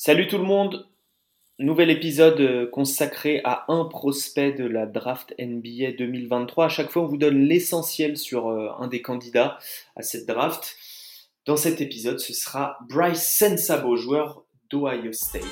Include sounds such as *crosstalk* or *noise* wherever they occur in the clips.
Salut tout le monde, nouvel épisode euh, consacré à un prospect de la draft NBA 2023. À chaque fois, on vous donne l'essentiel sur euh, un des candidats à cette draft. Dans cet épisode, ce sera Bryce Sensabo, joueur d'Ohio State.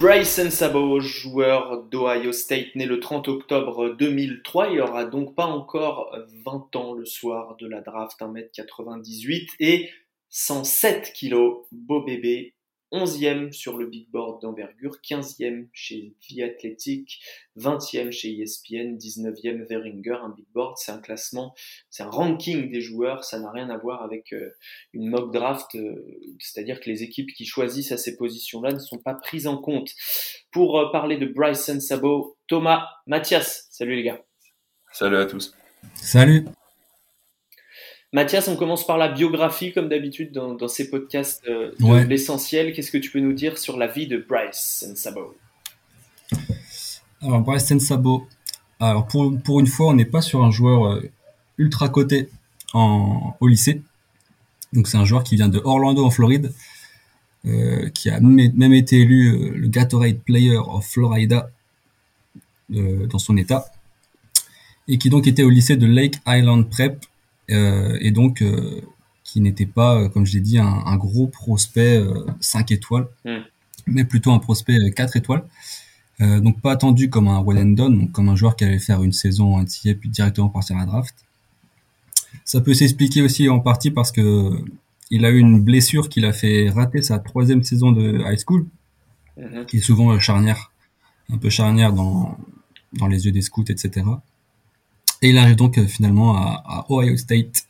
Bryce Sensabo, joueur d'Ohio State, né le 30 octobre 2003. Il aura donc pas encore 20 ans le soir de la draft, 1m98 et 107 kg, beau bébé, 11e sur le big board d'envergure, 15e chez The Athletic, 20e chez ESPN, 19e Veringer, un big board, c'est un classement, c'est un ranking des joueurs, ça n'a rien à voir avec euh, une mock draft, euh, c'est-à-dire que les équipes qui choisissent à ces positions-là ne sont pas prises en compte. Pour euh, parler de Bryson Sabo, Thomas, Mathias, salut les gars. Salut à tous. Salut. Mathias, on commence par la biographie, comme d'habitude dans, ces podcasts euh, de l'essentiel. Qu'est-ce que tu peux nous dire sur la vie de Bryce Sensabo Alors, Bryce Sensabo, alors pour, pour une fois, on n'est pas sur un joueur euh, ultra coté en, au lycée. Donc, c'est un joueur qui vient de Orlando, en Floride, euh, qui a même, été élu le Gatorade Player of Florida dans son état, et qui donc était au lycée de Lake Island Prep et donc euh, qui n'était pas, euh, comme je l'ai dit, un, gros prospect 5 étoiles, hmm. mais plutôt un prospect 4 étoiles. donc pas attendu comme un well and done, donc comme un joueur qui allait faire une saison en NCAA puis directement partir à la draft. Ça peut s'expliquer aussi en partie parce que il a eu une blessure qui l'a fait rater sa troisième saison de high school, hmm. qui est souvent charnière, un peu charnière dans, dans les yeux des scouts, etc. Et il arrive donc euh, finalement à, Ohio State,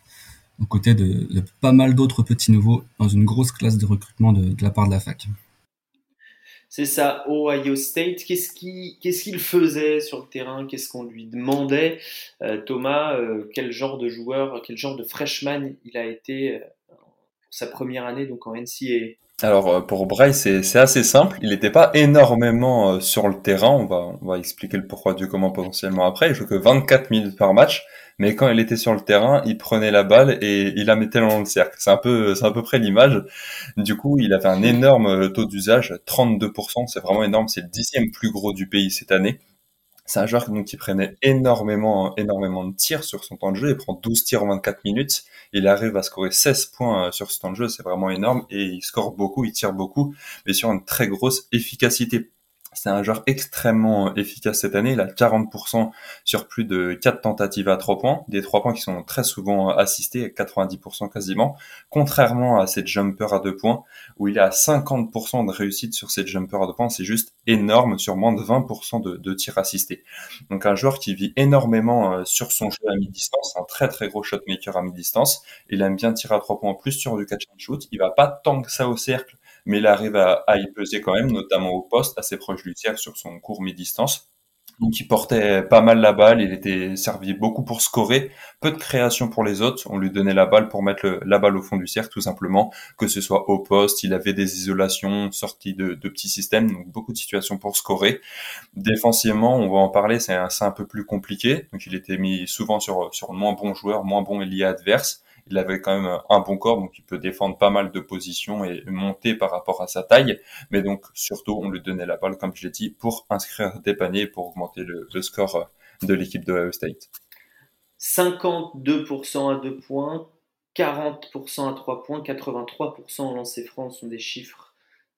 aux côtés de, pas mal d'autres petits nouveaux, dans une grosse classe de recrutement de, la part de la fac. C'est ça, Ohio State. Qu'est-ce qu'il faisait sur le terrain? Qu'est-ce qu'on lui demandait? Euh, Thomas, euh, quel genre de joueur, quel genre de freshman il a été pour sa première année donc en NCAA alors euh, pour Bryce, c'est assez simple. Il n'était pas énormément euh, sur le terrain. On va, on va expliquer le pourquoi du comment potentiellement après. Il joue que 24 minutes par match, mais quand il était sur le terrain, il prenait la balle et il la mettait dans le cercle. C'est un peu, c'est à peu près l'image. Du coup, il avait un énorme euh, taux d'usage, 32%. C'est vraiment énorme. C'est le dixième plus gros du pays cette année. C'est un joueur qui prenait énormément, énormément de tirs sur son temps de jeu. Il prend 12 tirs en 24 minutes. Il arrive à scorer 16 points euh, sur ce temps de jeu. C'est vraiment énorme. Et il score beaucoup, il tire beaucoup, mais sur une très grosse efficacité. C'est un joueur extrêmement efficace cette année. Il a 40% sur plus de 4 tentatives à 3 points. Des 3 points qui sont très souvent assistés, 90% quasiment. Contrairement à ses jumpers à 2 points, où il a 50% de réussite sur ses jumpers à 2 points. C'est juste énorme sur moins de 20% de, tirs assistés. Donc un joueur qui vit énormément euh, sur son jeu à mi-distance. Un très très gros shotmaker à mi-distance. Il aime bien tirer à 3 points plus sur du catch and shoot. Il va pas tant que ça au cercle mais il arrive à, y peser quand même, notamment au poste, assez proche du tiers sur son court mi-distance. Donc il portait pas mal la balle, il était servi beaucoup pour scorer, peu de création pour les autres, on lui donnait la balle pour mettre la balle au fond du cercle tout simplement, que ce soit au poste, il avait des isolations sorties de, petits systèmes, donc beaucoup de situations pour scorer. Défensivement, on va en parler, c'est un, un, peu plus compliqué, donc il était mis souvent sur, sur moins bons joueurs, moins bons liés adverses il avait quand même un bon corps, donc il peut défendre pas mal de positions et monter par rapport à sa taille. Mais donc surtout, on lui donnait la balle, comme je l'ai dit, pour inscrire des paniers, pour augmenter le, score de l'équipe de Ohio State. 52% à 2 points, 40% à 3 points, 83% en lancer franc sont des chiffres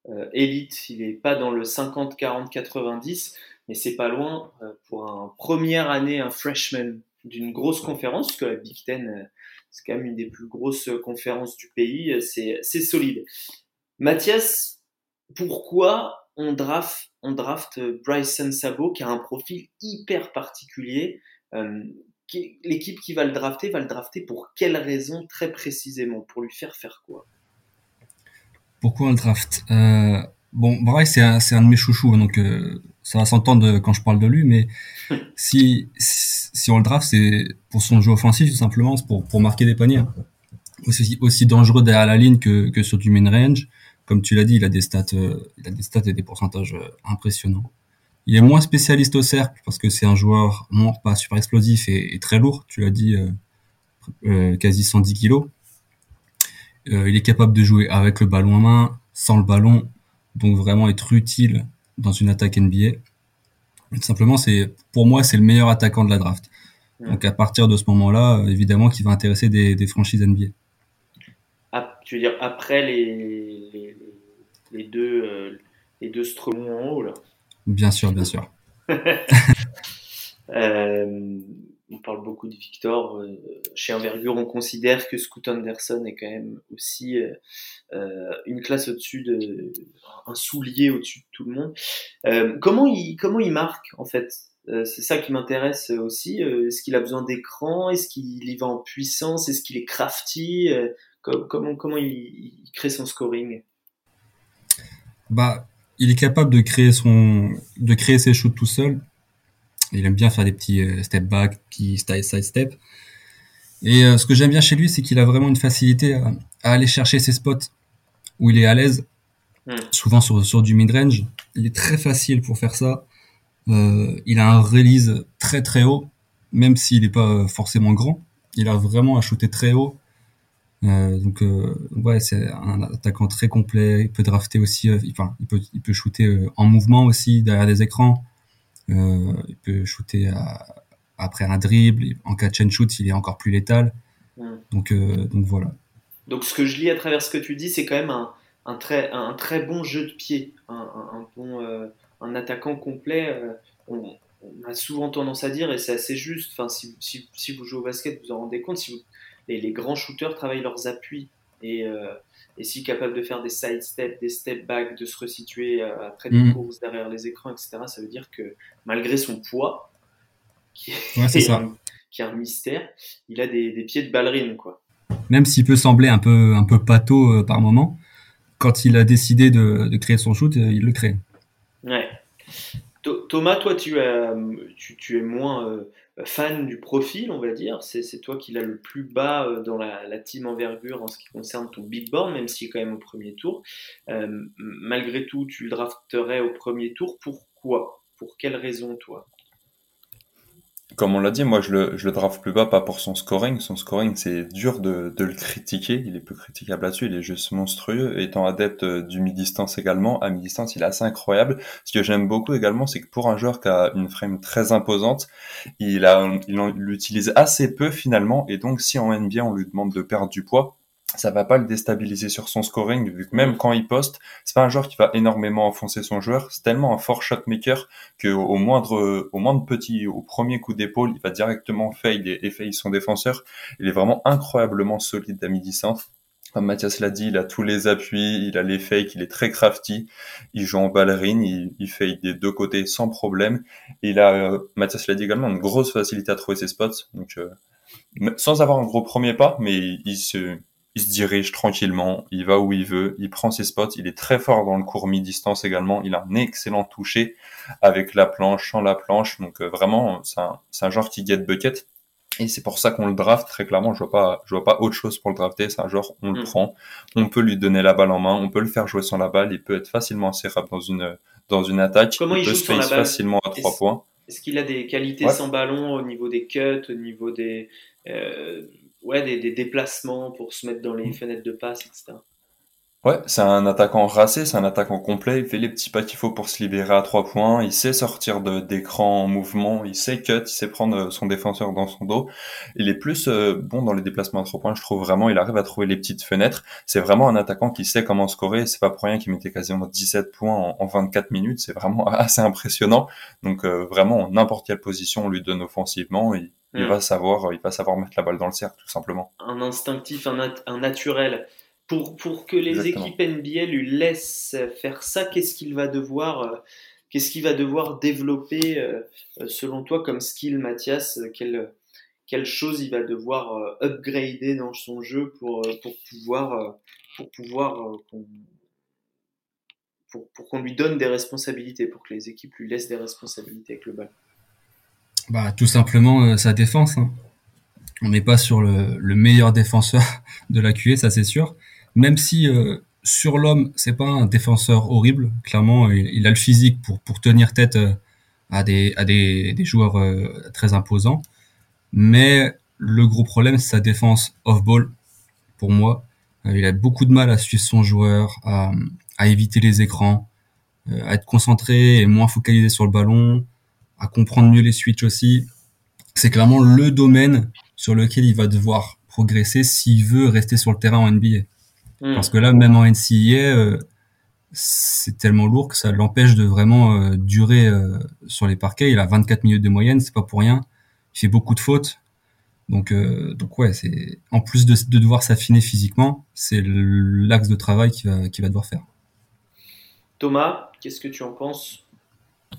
euh, élites. Il n'est pas dans le 50, 40, 90, mais c'est pas loin euh, pour un première année, un freshman d'une grosse conférence, que la Big Ten euh, c'est quand même une des plus grosses conférences du pays. C'est, solide. Mathias, pourquoi on draft, on draft Bryson Sabo qui a un profil hyper particulier euh, L'équipe qui va le drafter va le drafter pour quelle raison très précisément? Pour lui faire faire quoi? Pourquoi on le draft? Euh, Bon, Bryce, c'est un, de mes chouchous, donc euh, ça va s'entendre quand je parle de lui, mais *laughs* si, si on le draft, c'est pour son jeu offensif, tout simplement, c'est pour, pour marquer des paniers. Aussi, aussi dangereux derrière la ligne que, que sur du main range. Comme tu l'as dit, il a des stats, euh, il a des stats et des pourcentages euh, impressionnants. Il est moins spécialiste au cercle parce que c'est un joueur moins pas super explosif et, très lourd. Tu l'as dit, euh, quasi 110 kilos. il est capable de jouer avec le ballon en main, sans le ballon, donc vraiment être utile dans une attaque NBA. simplement, c'est pour moi, c'est le meilleur attaquant de la draft. Donc à partir de ce moment-là, évidemment, qu'il va intéresser des, des franchises NBA. Ah, tu veux dire après les, les, deux euh, les deux en haut là? Bien sûr, bien sûr. *laughs* Euh, on parle beaucoup de Victor. Euh, chez Envergure, on considère que Scoot Anderson est quand même aussi euh, une classe au-dessus de, un soulier au-dessus de tout le monde. comment il, marque en fait? C'est ça qui m'intéresse aussi. Est-ce qu'il a besoin d'écran? Est-ce qu'il y va en puissance? Est-ce qu'il est crafty? Comment, il, crée son scoring? Bah, il est capable de créer de créer ses shoots tout seul il aime bien faire des petits euh, step back, petits side step. Et euh, ce que j'aime bien chez lui, c'est qu'il a vraiment une facilité à, aller chercher ses spots où il est à l'aise. Hmm. Souvent sur, sur du mid-range. Il est très facile pour faire ça. Euh, il a un release très très haut, même s'il n'est pas forcément grand. Il a vraiment à shooter très haut. Euh, donc euh, ouais, c'est un attaquant très complet. Il peut drafter aussi, enfin, il peut il peut shooter en mouvement aussi derrière des écrans. Euh, il peut shooter après un dribble. En catch and shoot, il est encore plus létal. Donc, euh, donc voilà. Donc ce que je lis à travers ce que tu dis, c'est quand même un, un, très, un très bon jeu de pied, un, un bon, euh, un attaquant complet. on, a souvent tendance à dire, et c'est assez juste, si, si, si, vous jouez au basket, vous en rendez compte, si les, les, grands shooters travaillent leurs appuis. Et, et s'il est capable de faire des side steps, des step back, de se resituer euh, après des mm. courses derrière les écrans, etc., ça veut dire que malgré son poids, qui est, *laughs* un, qui un, mystère, il a des, des, pieds de ballerine, quoi. Même s'il peut sembler un peu, un peu pâteau euh, par moment, quand il a décidé de, de créer son shoot, euh, il le crée. Ouais. Thomas, toi, tu, tu, tu es moins fan du profil, on va dire. C'est toi qui l'as le plus bas euh, dans la, team envergure en ce qui concerne ton big board, même est quand même au premier tour. Euh, malgré tout, tu le drafterais au premier tour. Pourquoi? Pour quelle raison, toi? Comme on l'a dit, moi je le, je le draft plus bas, pas pour son scoring. Son scoring, c'est dur de, de, le critiquer. Il est plus critiquable là-dessus. Il est juste monstrueux. Étant adepte euh, du mi-distance également, à mi-distance, il est assez incroyable. Ce que j'aime beaucoup également, c'est que pour un joueur qui a une frame très imposante, il, a, il l'utilise assez peu finalement. Et donc, si en NBA on lui demande de perdre du poids, ça va pas le déstabiliser sur son scoring, vu que même quand il poste, c'est pas un joueur qui va énormément enfoncer son joueur. C'est tellement un fort shotmaker que au moindre, au moindre petit, au premier coup d'épaule, il va directement fade et, et son défenseur. Il est vraiment incroyablement solide à mi-distance. Comme Mathias l'a dit, il a tous les appuis, il a les fakes, il est très crafty, il joue en ballerine, il, il fake des deux côtés sans problème. il a, euh, Mathias l'a dit également, une grosse facilité à trouver ses spots. Donc, euh, sans avoir un gros premier pas, mais il se, il se dirige tranquillement, il va où il veut, il prend ses spots, il est très fort dans le court mi-distance également, il a un excellent toucher avec la planche, sans la planche, donc euh, vraiment c'est un, un, genre qui get bucket. Et c'est pour ça qu'on le draft très clairement. Je vois pas, je vois pas autre chose pour le drafter. C'est un genre, on le mm. prend, on peut lui donner la balle en main, on peut le faire jouer sans la balle. Il peut être facilement rapide dans une dans une attaque. Comment il, peut se face facilement à trois points. Est-ce qu'il a des qualités sans ballon au niveau des cuts, au niveau des euh, ouais, des, des, déplacements pour se mettre dans les mm. fenêtres de passe, etc. Ouais, c'est un attaquant racé, c'est un attaquant complet. Il fait les petits pas qu'il faut pour se libérer à trois points. Il sait sortir d'écran en mouvement. Il sait cut. Il sait prendre euh, son défenseur dans son dos. Il est plus euh, bon dans les déplacements à trois points. Je trouve vraiment, il arrive à trouver les petites fenêtres. C'est vraiment un attaquant qui sait comment scorer. C'est pas pour rien qu'il mettait quasiment 17 points en, en 24 minutes. C'est vraiment *laughs* assez impressionnant. Donc euh, vraiment, n'importe quelle position on lui donne offensivement, il, il va savoir, il va savoir mettre la balle dans le cercle, tout simplement. Un instinctif, un, un naturel. Pour, pour que les équipes NBA lui laissent faire ça, qu'est-ce qu'il va devoir, euh, qu'est-ce qu'il va devoir développer euh, selon toi comme skill, Mathias quelle, quelle chose il va devoir euh, upgrader dans son jeu pour, pour pouvoir, pour pouvoir pour, pour qu'on lui donne des responsabilités, pour que les équipes lui laissent des responsabilités avec le ballon? Bah, Tout simplement sa défense. Hein. On n'est pas sur le, le, meilleur défenseur *laughs* de la QA, ça c'est sûr même si euh, sur l'homme, c'est pas un défenseur horrible. Clairement, il, a le physique pour, pour tenir tête euh, à des, à des, des joueurs euh, très imposants. Mais le gros problème, c'est sa défense off-ball, pour moi. il a beaucoup de mal à suivre son joueur, à, à éviter les écrans, à être concentré et moins focalisé sur le ballon, à comprendre mieux les switches aussi. C'est clairement le domaine sur lequel il va devoir progresser s'il veut rester sur le terrain en NBA. Hmm. Parce que là, même en NCAA, euh, c'est tellement lourd que ça l'empêche de vraiment euh, durer euh, sur les parquets. Il a 24 minutes de moyenne, c'est pas pour rien. Il fait beaucoup de fautes. Donc, donc ouais, c'est en plus de, de devoir s'affiner physiquement, c'est l'axe de travail qu'il va, qu'il va devoir faire. Thomas, qu'est-ce que tu en penses?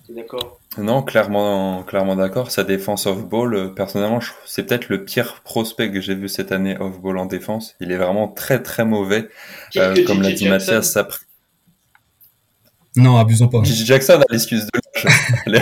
D'accord? Non, clairement, clairement d'accord. Sa défense off-ball, euh, personnellement, c'est peut-être le pire prospect que j'ai vu cette année off-ball en défense. Il est vraiment très très mauvais. Euh, comme l'a dit Mathias, ça... Non, abusons pas. Gigi Jackson a l'excuse de *laughs*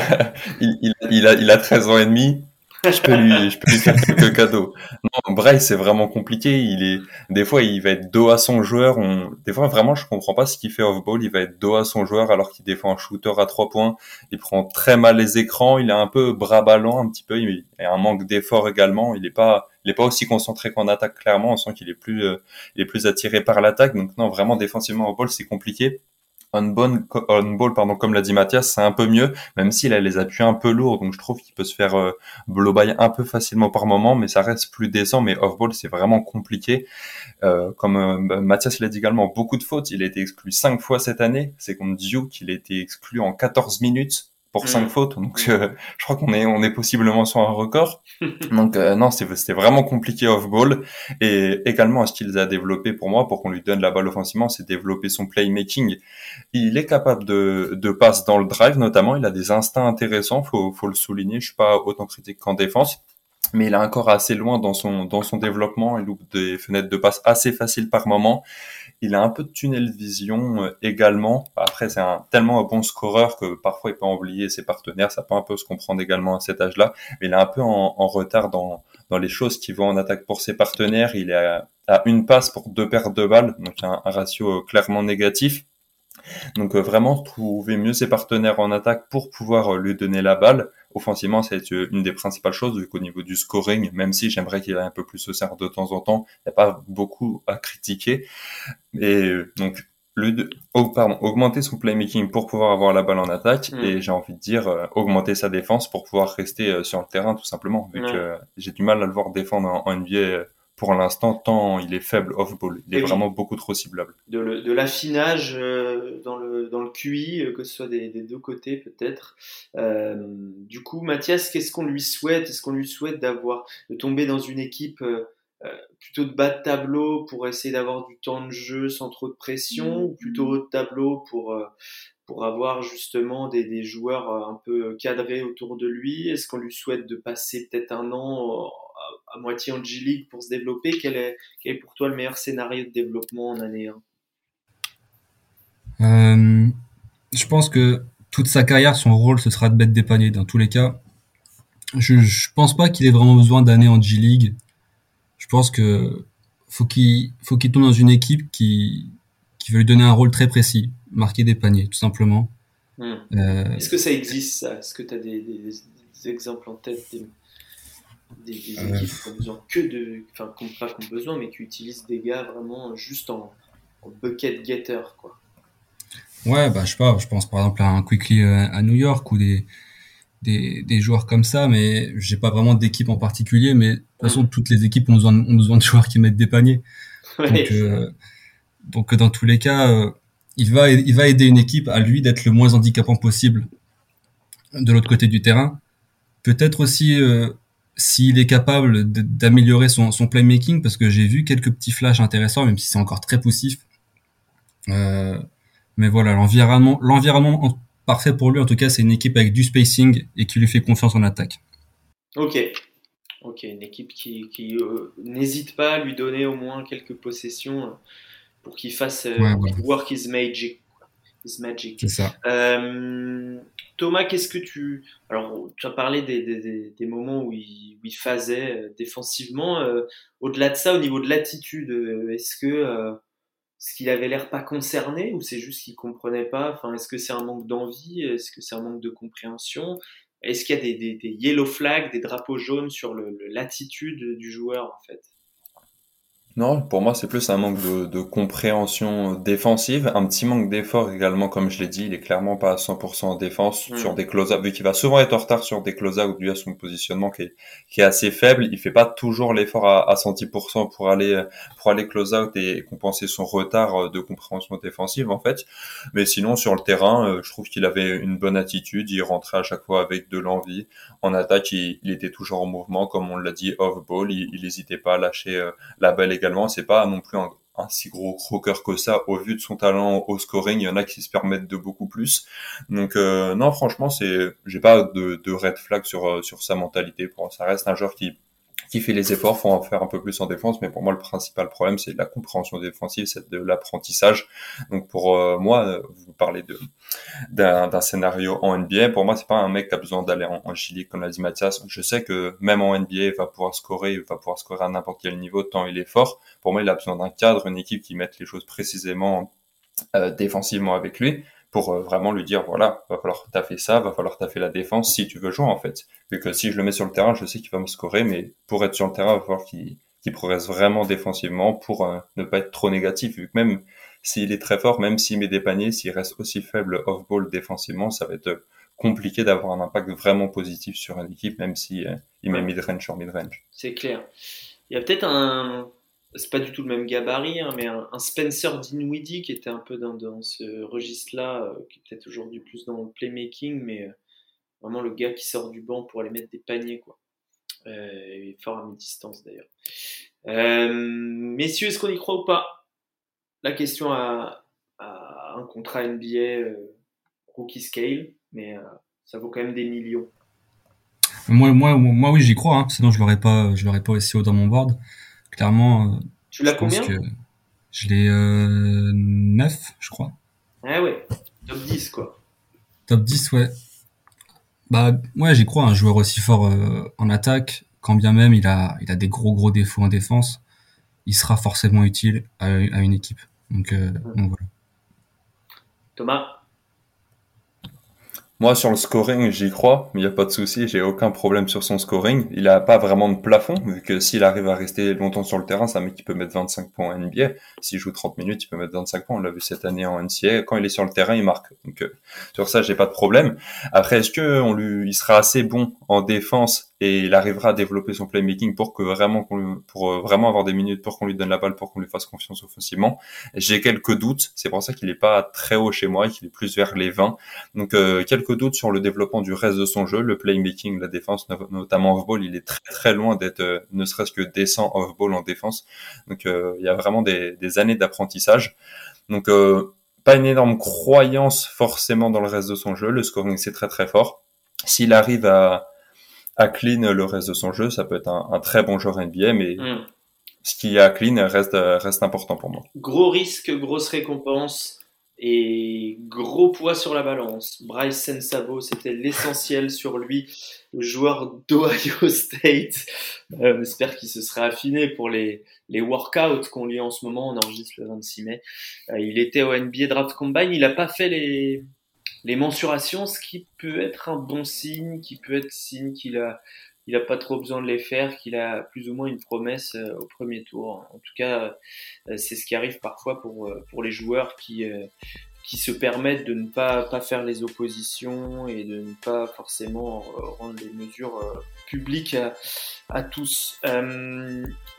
il, il, a, il a 13 ans et demi je peux lui, faire quelques cadeaux. Non, c'est vraiment compliqué. Il est, des fois, il va être dos à son joueur. Des fois, vraiment, je comprends pas ce qu'il fait off-ball. Il va être dos à son joueur alors qu'il défend un shooter à trois points. Il prend très mal les écrans. Il est un peu bras ballant un petit peu. Il a un manque d'effort également. Il est pas, il est pas aussi concentré qu'en attaque, clairement. On sent qu'il est plus, euh, il est plus attiré par l'attaque. Donc, non, vraiment, défensivement off-ball, c'est compliqué on ball, on ball pardon, comme l'a dit Mathias, c'est un peu mieux, même s'il a les appuis un peu lourds, donc je trouve qu'il peut se faire euh, blow by un peu facilement par moment, mais ça reste plus décent. Mais off ball, c'est vraiment compliqué. Euh, comme euh, Mathias l'a dit également, beaucoup de fautes. Il a été exclu cinq fois cette année. C'est contre Duke qu'il a été exclu en 14 minutes pour cinq mm. fautes. Donc euh, je crois qu'on est on est possiblement sur un record. *laughs* Donc euh, non, c'était vraiment compliqué off ball et également ce qu'il a développé pour moi pour qu'on lui donne la balle offensivement, c'est développer son playmaking. Il est capable de de passer dans le drive notamment, il a des instincts intéressants, faut faut le souligner, je suis pas autant critique qu'en défense mais il a encore assez loin dans son dans son développement. Il loupe des fenêtres de passe assez faciles par moment. Il a un peu de tunnel vision euh, également. Après, c'est un tellement un bon scoreur que parfois il peut oublier ses partenaires. Ça peut un peu se comprendre également à cet âge-là. Mais il est un peu en, retard dans dans les choses qui vont en attaque pour ses partenaires. Il est à, une passe pour deux paires de balles, donc un, un ratio euh, clairement négatif. Donc euh, vraiment trouver mieux ses partenaires en attaque pour pouvoir lui donner la balle offensivement, c'est une des principales choses, vu qu'au niveau du scoring, même si j'aimerais qu'il ait un peu plus au cerf de temps en temps, il n'y a pas beaucoup à critiquer. Et donc, le, oh, pardon, augmenter son playmaking pour pouvoir avoir la balle en attaque, mm. et j'ai envie de dire, euh, augmenter sa défense pour pouvoir rester euh, sur le terrain, tout simplement, vu que j'ai du mal à le voir défendre en, en NBA pour l'instant, tant il est faible off-ball. Il est vraiment beaucoup trop ciblable. De, l'affinage euh, dans, le, dans le QI, euh, que ce soit des, deux côtés peut-être. Euh, du coup, Mathias, qu'est-ce qu'on lui souhaite? Est-ce qu'on lui souhaite d'avoir de tomber dans une équipe plutôt de bas de tableau pour essayer d'avoir du temps de jeu sans trop de pression, ou plutôt haut de tableau pour pour avoir justement des, des joueurs un peu cadrés autour de lui? Est-ce qu'on lui souhaite de passer peut-être un an à, moitié en G-League pour se développer. Quel est, quel est, pour toi le meilleur scénario de développement en année 1 euh, Je pense que toute sa carrière, son rôle, ce sera de mettre des paniers. Dans tous les cas, je, je pense pas qu'il ait vraiment besoin d'années en G-League. Je pense que faut qu'il faut qu'il tombe dans une équipe qui qui veut lui donner un rôle très précis, marquer des paniers, tout simplement. Hmm. Euh, Est-ce que ça existe ça? Est-ce que tu as des, des, exemples en tête des, euh. équipes qui ont besoin que de. Enfin, qui pas qui ont besoin, mais qui utilisent des gars vraiment juste en, bucket getter, quoi. Ouais, bah, je sais pas, je pense par exemple à un Quickly euh, à New York ou des, des, des joueurs comme ça, mais j'ai pas vraiment d'équipe en particulier, mais de toute façon, mm. toutes les équipes ont besoin, ont besoin de joueurs qui mettent des paniers. *laughs* Donc, euh, donc, dans tous les cas, il, va, il va aider une équipe à lui d'être le moins handicapant possible de l'autre côté du terrain. Peut-être aussi s'il est capable d'améliorer son, son, playmaking, parce que j'ai vu quelques petits flashs intéressants, même si c'est encore très poussif. Euh, mais voilà, l'environnement, l'environnement parfait pour lui, en tout cas, c'est une équipe avec du spacing et qui lui fait confiance en attaque. Ok. Ok, une équipe qui, euh, n'hésite pas à lui donner au moins quelques possessions euh, pour qu'il fasse work his magic. Magic. Ça. Thomas, qu'est-ce que tu... Alors, tu as parlé des, moments où il, où phasait euh, défensivement. Euh, au-delà de ça, au niveau de l'attitude, euh, est-ce que ce qu'il avait l'air pas concerné ou c'est juste qu'il comprenait pas? Enfin, est-ce que c'est un manque d'envie? Est-ce que c'est un manque de compréhension? Est-ce qu'il y a des, yellow flags, des drapeaux jaunes sur l'attitude du joueur en fait? Non, pour moi, c'est plus un manque de, de, compréhension défensive, un petit manque d'effort également, comme je l'ai dit, il est clairement pas à 100% en défense Mm. sur des close vu qu'il va souvent être en retard sur des close-out dû à son positionnement qui est, qui est assez faible. Il fait pas toujours l'effort à, à 110% pour aller, pour aller close-out et compenser son retard de compréhension défensive, en fait. Mais sinon, sur le terrain, euh, je trouve qu'il avait une bonne attitude, il rentrait à chaque fois avec de l'envie. En attaque, il, il était toujours en mouvement, comme on l'a dit, off-ball, il, il hésitait pas à lâcher euh, la balle également c'est pas non plus un, si gros croqueur que ça au vu de son talent au scoring. Il y en a qui se permettent de beaucoup plus. Donc euh, non, franchement, c'est j'ai pas de, de red flag sur euh, sur sa mentalité. Pour ça reste un joueur qui qui fait les efforts, faut en faire un peu plus en défense, mais pour moi le principal problème c'est la compréhension défensive, c'est de l'apprentissage. Donc pour euh, moi, vous parlez de d'un scénario en NBA, pour moi c'est pas un mec qui a besoin d'aller en, en Chili comme l'a dit Mathias. Je sais que même en NBA il va pouvoir scorer, il va pouvoir scorer à n'importe quel niveau tant il est fort. Pour moi il a besoin d'un cadre, une équipe qui mette les choses précisément euh, défensivement avec lui pour euh, vraiment lui dire voilà, va falloir taffer ça, va falloir taffer la défense si tu veux jouer en fait. Vu que si je le mets sur le terrain, je sais qu'il va me scorer, mais pour être sur le terrain, il va falloir qu'il qu progresse vraiment défensivement pour euh, ne pas être trop négatif. Vu que même s'il est très fort, même s'il met des paniers, s'il reste aussi faible off-ball défensivement, ça va être compliqué d'avoir un impact vraiment positif sur une équipe, même si euh, il met mid-range sur mid-range. C'est clair. Il y a peut-être un, c'est pas du tout le même gabarit, hein, mais un, Spencer Dinwiddie qui était un peu dans, ce registre-là, euh, qui est peut-être aujourd'hui plus dans le playmaking, mais euh, vraiment le gars qui sort du banc pour aller mettre des paniers, quoi. Euh, fort à mi-distance d'ailleurs. Euh, messieurs, est-ce qu'on y croit ou pas? La question à, un contrat NBA rookie scale, mais ça vaut quand même des millions. Moi, moi, moi oui, j'y crois. Hein. Sinon, je l'aurais pas, je l'aurais pas aussi haut dans mon board. Clairement. euh, Tu l'as combien que Je l'ai euh, 9, je crois. Ah ouais, top 10 quoi. Top 10, ouais. Bah ouais, j'y crois. Un joueur aussi fort euh, en attaque, quand bien même il a, il a des gros gros défauts en défense, il sera forcément utile à, à une équipe. Donc, euh, donc voilà. Thomas. Moi, sur le scoring, j'y crois, il n'y a pas de souci, j'ai aucun problème sur son scoring. Il n'a pas vraiment de plafond, vu que s'il arrive à rester longtemps sur le terrain, c'est un mec qui peut mettre 25 points en NBA. S'il joue 30 minutes, il peut mettre 25 points. On l'a vu cette année en NCAA. Quand il est sur le terrain, il marque. Donc, euh, sur ça, j'ai pas de problème. Après, est-ce que on lui, il sera assez bon en défense et il arrivera à développer son playmaking pour que vraiment, pour euh, vraiment avoir des minutes, pour qu'on lui donne la balle, pour qu'on lui fasse confiance offensivement? J'ai quelques doutes. C'est pour ça qu'il est pas très haut chez moi et qu'il est plus vers les 20. Donc, euh, quelques doutes sur le développement du reste de son jeu, le playmaking, la défense, notamment off-ball, il est très très loin d'être euh, ne serait-ce que décent off-ball en défense. Donc euh, il y a vraiment des, des années d'apprentissage. Donc euh, pas une énorme croyance forcément dans le reste de son jeu, le scoring c'est très très fort. S'il arrive à, à clean le reste de son jeu, ça peut être un, un très bon joueur NBA, mais Mm. ce qui est à clean reste, reste important pour moi. Gros risque, grosse récompense et gros poids sur la balance. Bryce Sensabo, c'était l'essentiel sur lui, joueur d'Ohio *laughs* State. Euh, on espère qu'il se serait affiné pour les, les workouts qu'on lit en ce moment. On enregistre le 26 mai. Euh, il était au NBA Draft Combine. Il n'a pas fait les, les mensurations, ce qui peut être un bon signe, qui peut être signe qu'il a il a pas trop besoin de les faire, qu'il a plus ou moins une promesse euh, au premier tour. En tout cas, euh, c'est ce qui arrive parfois pour, euh, pour les joueurs qui, qui se permettent de ne pas, pas faire les oppositions et de ne pas forcément rendre les mesures publiques à, tous.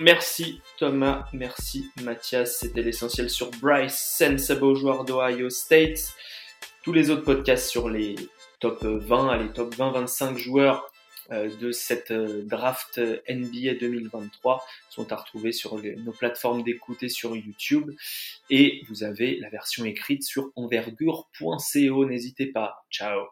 Merci Thomas, merci Mathias, c'était l'essentiel sur Bryce Sensible, joueur d'Ohio State. Tous les autres podcasts sur les top 20, allez, top 20-25 joueurs de cette euh, draft euh, NBA 2023 sont à retrouver sur nos plateformes d'écoute et sur YouTube. Et vous avez la version écrite sur envergure.co. N'hésitez pas. Ciao.